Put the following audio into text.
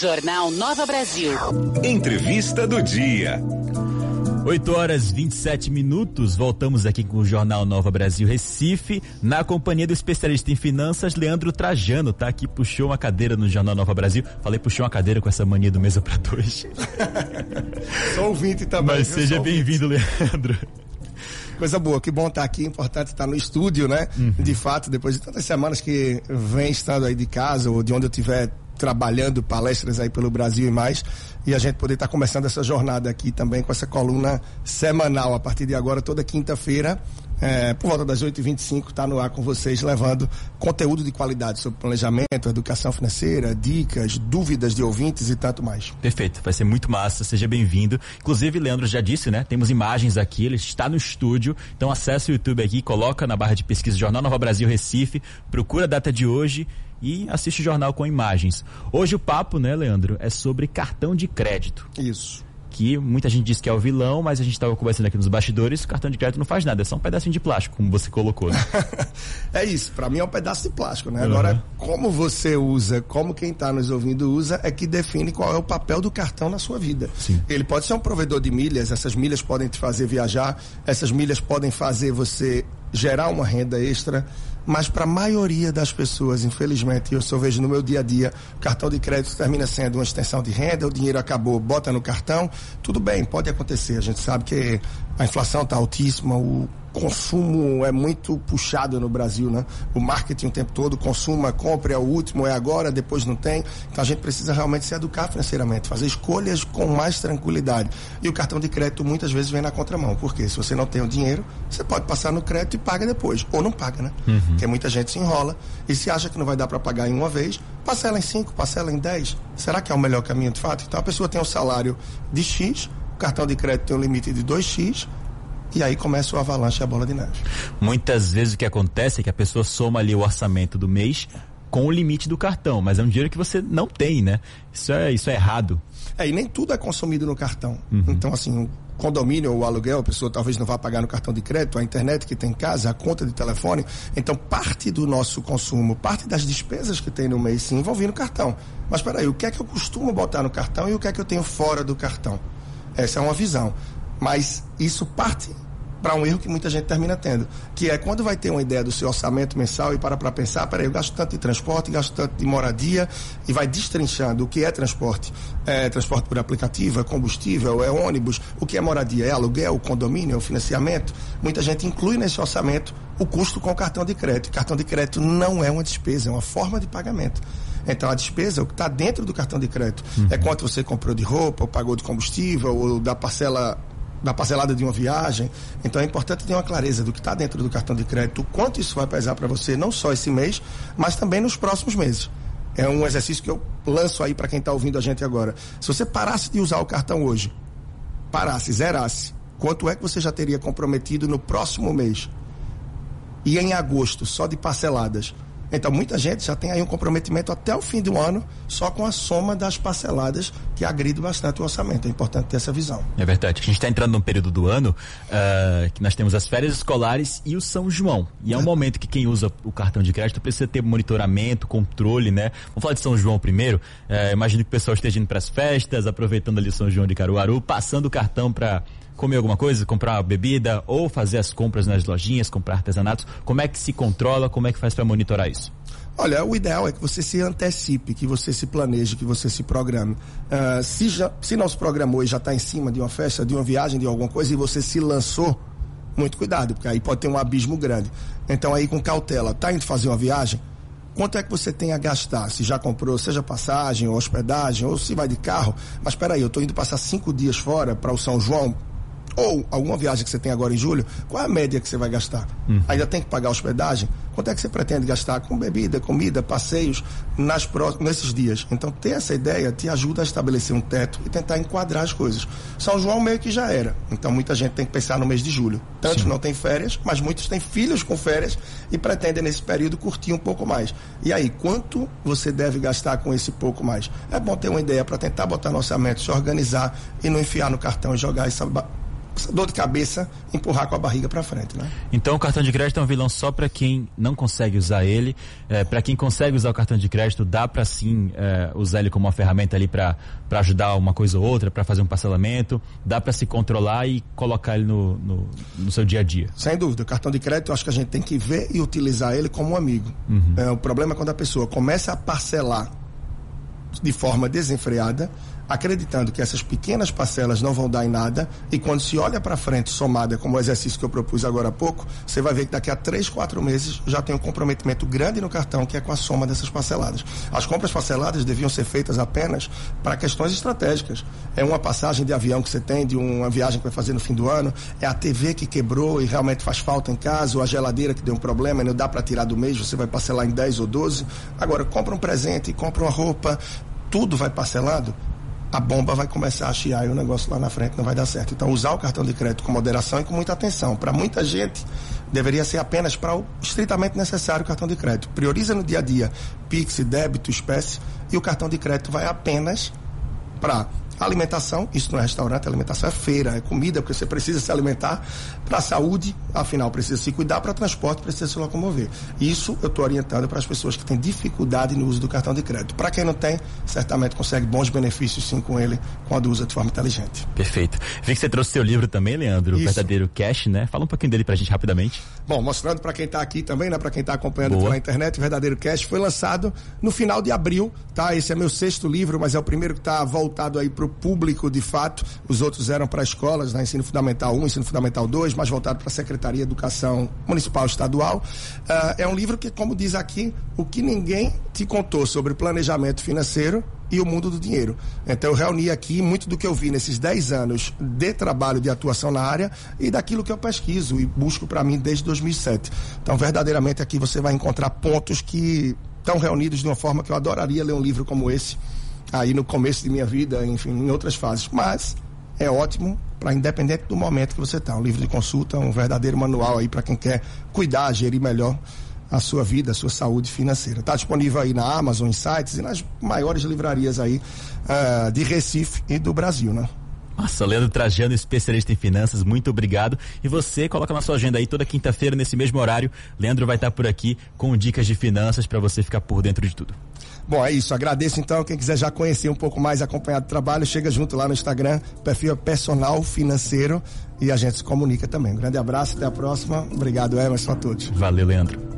Jornal Nova Brasil. Entrevista do dia. 8 horas 27 minutos, voltamos aqui com o Jornal Nova Brasil Recife, na companhia do especialista em finanças, Leandro Trajano, tá aqui, puxou uma cadeira no Jornal Nova Brasil. Falei, puxou uma cadeira com essa mania do mesa para dois. Sou ouvinte também. Mas seja bem-vindo, Leandro. Coisa boa, que bom estar aqui, importante estar no estúdio, né? Uhum. De fato, depois de tantas semanas que vem estando aí de casa ou de onde eu estiver trabalhando palestras aí pelo Brasil e mais, e a gente poder estar começando essa jornada aqui também com essa coluna semanal, a partir de agora, toda quinta-feira, é, por volta das 8h25, está no ar com vocês, levando conteúdo de qualidade sobre planejamento, educação financeira, dicas, dúvidas de ouvintes e tanto mais. Perfeito, vai ser muito massa, seja bem-vindo. Inclusive, Leandro já disse, né? Temos imagens aqui, ele está no estúdio, então acesse o YouTube aqui, coloca na barra de pesquisa Jornal Nova Brasil Recife, procura a data de hoje e assiste o jornal com imagens. Hoje o papo, né, Leandro, é sobre cartão de crédito. Isso que muita gente diz que é o vilão, mas a gente estava conversando aqui nos bastidores, o cartão de crédito não faz nada, é só um pedacinho de plástico, como você colocou. Né? é isso, para mim é um pedaço de plástico, né? Uhum. Agora, como você usa, como quem está nos ouvindo usa, é que define qual é o papel do cartão na sua vida. Sim. Ele pode ser um provedor de milhas, essas milhas podem te fazer viajar, essas milhas podem fazer você gerar uma renda extra, mas para a maioria das pessoas, infelizmente, eu só vejo no meu dia a dia, o cartão de crédito termina sendo uma extensão de renda, o dinheiro acabou, bota no cartão, tudo bem, pode acontecer. A gente sabe que a inflação está altíssima, o consumo é muito puxado no Brasil, né? O marketing o tempo todo, consuma, compre, é o último, é agora, depois não tem. Então a gente precisa realmente se educar financeiramente, fazer escolhas com mais tranquilidade. E o cartão de crédito muitas vezes vem na contramão, porque se você não tem o dinheiro, você pode passar no crédito e paga depois, ou não paga, né? Uhum. Porque muita gente se enrola e se acha que não vai dar para pagar em uma vez, parcela em cinco, parcela em dez. Será que é o melhor caminho de fato? Então a pessoa tem um salário de X, o cartão de crédito tem um limite de 2x, e aí começa o avalanche e a bola de neve. Muitas vezes o que acontece é que a pessoa soma ali o orçamento do mês com o limite do cartão, mas é um dinheiro que você não tem, né? Isso é, isso é errado. É, e nem tudo é consumido no cartão. Uhum. Então, assim, o condomínio ou o aluguel, a pessoa talvez não vá pagar no cartão de crédito, a internet que tem em casa, a conta de telefone. Então, parte do nosso consumo, parte das despesas que tem no mês, sim, envolvendo o cartão. Mas peraí, o que é que eu costumo botar no cartão e o que é que eu tenho fora do cartão? Essa é uma visão. Mas isso parte para um erro que muita gente termina tendo, que é quando vai ter uma ideia do seu orçamento mensal e para para pensar, peraí, eu gasto tanto de transporte, gasto tanto de moradia e vai destrinchando o que é transporte. É transporte por aplicativo, é combustível, é ônibus, o que é moradia, é aluguel, condomínio, é o financiamento. Muita gente inclui nesse orçamento o custo com o cartão de crédito. Cartão de crédito não é uma despesa, é uma forma de pagamento. Então a despesa, o que está dentro do cartão de crédito, uhum. é quanto você comprou de roupa, ou pagou de combustível, ou da parcela da parcelada de uma viagem. Então é importante ter uma clareza do que está dentro do cartão de crédito, quanto isso vai pesar para você, não só esse mês, mas também nos próximos meses. É um exercício que eu lanço aí para quem está ouvindo a gente agora. Se você parasse de usar o cartão hoje, parasse, zerasse, quanto é que você já teria comprometido no próximo mês? E em agosto, só de parceladas, então, muita gente já tem aí um comprometimento até o fim do ano, só com a soma das parceladas, que agride bastante o orçamento. É importante ter essa visão. É verdade. A gente está entrando num período do ano uh, que nós temos as férias escolares e o São João. E é um é. momento que quem usa o cartão de crédito precisa ter monitoramento, controle, né? Vamos falar de São João primeiro. Uh, imagino que o pessoal esteja indo para as festas, aproveitando ali São João de Caruaru, passando o cartão para comer alguma coisa, comprar bebida ou fazer as compras nas lojinhas, comprar artesanatos? Como é que se controla? Como é que faz para monitorar isso? Olha, o ideal é que você se antecipe, que você se planeje, que você se programe. Uh, se, já, se não se programou e já está em cima de uma festa, de uma viagem, de alguma coisa, e você se lançou, muito cuidado, porque aí pode ter um abismo grande. Então aí com cautela, tá indo fazer uma viagem? Quanto é que você tem a gastar? Se já comprou, seja passagem ou hospedagem, ou se vai de carro. Mas espera aí, eu estou indo passar cinco dias fora para o São João, ou alguma viagem que você tem agora em julho, qual é a média que você vai gastar? Uhum. Ainda tem que pagar hospedagem? Quanto é que você pretende gastar com bebida, comida, passeios nas próximos, nesses dias? Então, ter essa ideia te ajuda a estabelecer um teto e tentar enquadrar as coisas. São João meio que já era. Então, muita gente tem que pensar no mês de julho. Tantos Sim. não têm férias, mas muitos têm filhos com férias e pretendem, nesse período, curtir um pouco mais. E aí, quanto você deve gastar com esse pouco mais? É bom ter uma ideia para tentar botar no orçamento, se organizar e não enfiar no cartão e jogar essa dor de cabeça, empurrar com a barriga para frente, né? Então o cartão de crédito é um vilão só para quem não consegue usar ele. É, para quem consegue usar o cartão de crédito, dá para sim é, usar ele como uma ferramenta ali para ajudar uma coisa ou outra, para fazer um parcelamento. Dá para se controlar e colocar ele no, no, no, seu dia a dia. Sem dúvida. O cartão de crédito, eu acho que a gente tem que ver e utilizar ele como um amigo. Uhum. É, o problema é quando a pessoa começa a parcelar de forma desenfreada acreditando que essas pequenas parcelas não vão dar em nada, e quando se olha para frente, somada como o exercício que eu propus agora há pouco, você vai ver que daqui a três, quatro meses já tem um comprometimento grande no cartão, que é com a soma dessas parceladas. As compras parceladas deviam ser feitas apenas para questões estratégicas. É uma passagem de avião que você tem, de uma viagem que vai fazer no fim do ano, é a TV que quebrou e realmente faz falta em casa, ou a geladeira que deu um problema e não dá para tirar do mês, você vai parcelar em 10 ou 12. Agora, compra um presente, compra uma roupa, tudo vai parcelado, a bomba vai começar a chiar e o negócio lá na frente não vai dar certo. Então, usar o cartão de crédito com moderação e com muita atenção. Para muita gente, deveria ser apenas para o estritamente necessário o cartão de crédito. Prioriza no dia a dia Pix, débito, espécie e o cartão de crédito vai apenas para Alimentação, isso não é restaurante, alimentação é feira, é comida, porque você precisa se alimentar. Para a saúde, afinal, precisa se cuidar. Para transporte, precisa se locomover. Isso eu estou orientando para as pessoas que têm dificuldade no uso do cartão de crédito. Para quem não tem, certamente consegue bons benefícios sim com ele, quando usa de forma inteligente. Perfeito. Vi que você trouxe seu livro também, Leandro, o Verdadeiro Cash, né? Fala um pouquinho dele para a gente rapidamente. Bom, mostrando para quem está aqui também, né? Para quem está acompanhando Boa. pela internet, o Verdadeiro Cash foi lançado no final de abril, tá? Esse é meu sexto livro, mas é o primeiro que está voltado aí para o público de fato. Os outros eram para escolas, né? ensino fundamental 1, ensino fundamental 2, mais voltado para a Secretaria de Educação Municipal Estadual. Uh, é um livro que, como diz aqui, o que ninguém te contou sobre planejamento financeiro e o mundo do dinheiro. Então eu reuni aqui muito do que eu vi nesses 10 anos de trabalho de atuação na área e daquilo que eu pesquiso e busco para mim desde 2007. Então verdadeiramente aqui você vai encontrar pontos que estão reunidos de uma forma que eu adoraria ler um livro como esse aí no começo de minha vida, enfim, em outras fases. Mas é ótimo para independente do momento que você está. Um livro de consulta, um verdadeiro manual aí para quem quer cuidar, gerir melhor a sua vida, a sua saúde financeira. Está disponível aí na Amazon, em sites e nas maiores livrarias aí uh, de Recife e do Brasil, né? Nossa, Leandro Trajano, especialista em finanças, muito obrigado. E você coloca na sua agenda aí toda quinta-feira, nesse mesmo horário. Leandro vai estar por aqui com dicas de finanças para você ficar por dentro de tudo. Bom, é isso. Agradeço então. Quem quiser já conhecer um pouco mais, acompanhar o trabalho, chega junto lá no Instagram, perfil é personal financeiro e a gente se comunica também. Um grande abraço, até a próxima. Obrigado, Emerson, a todos. Valeu, Leandro.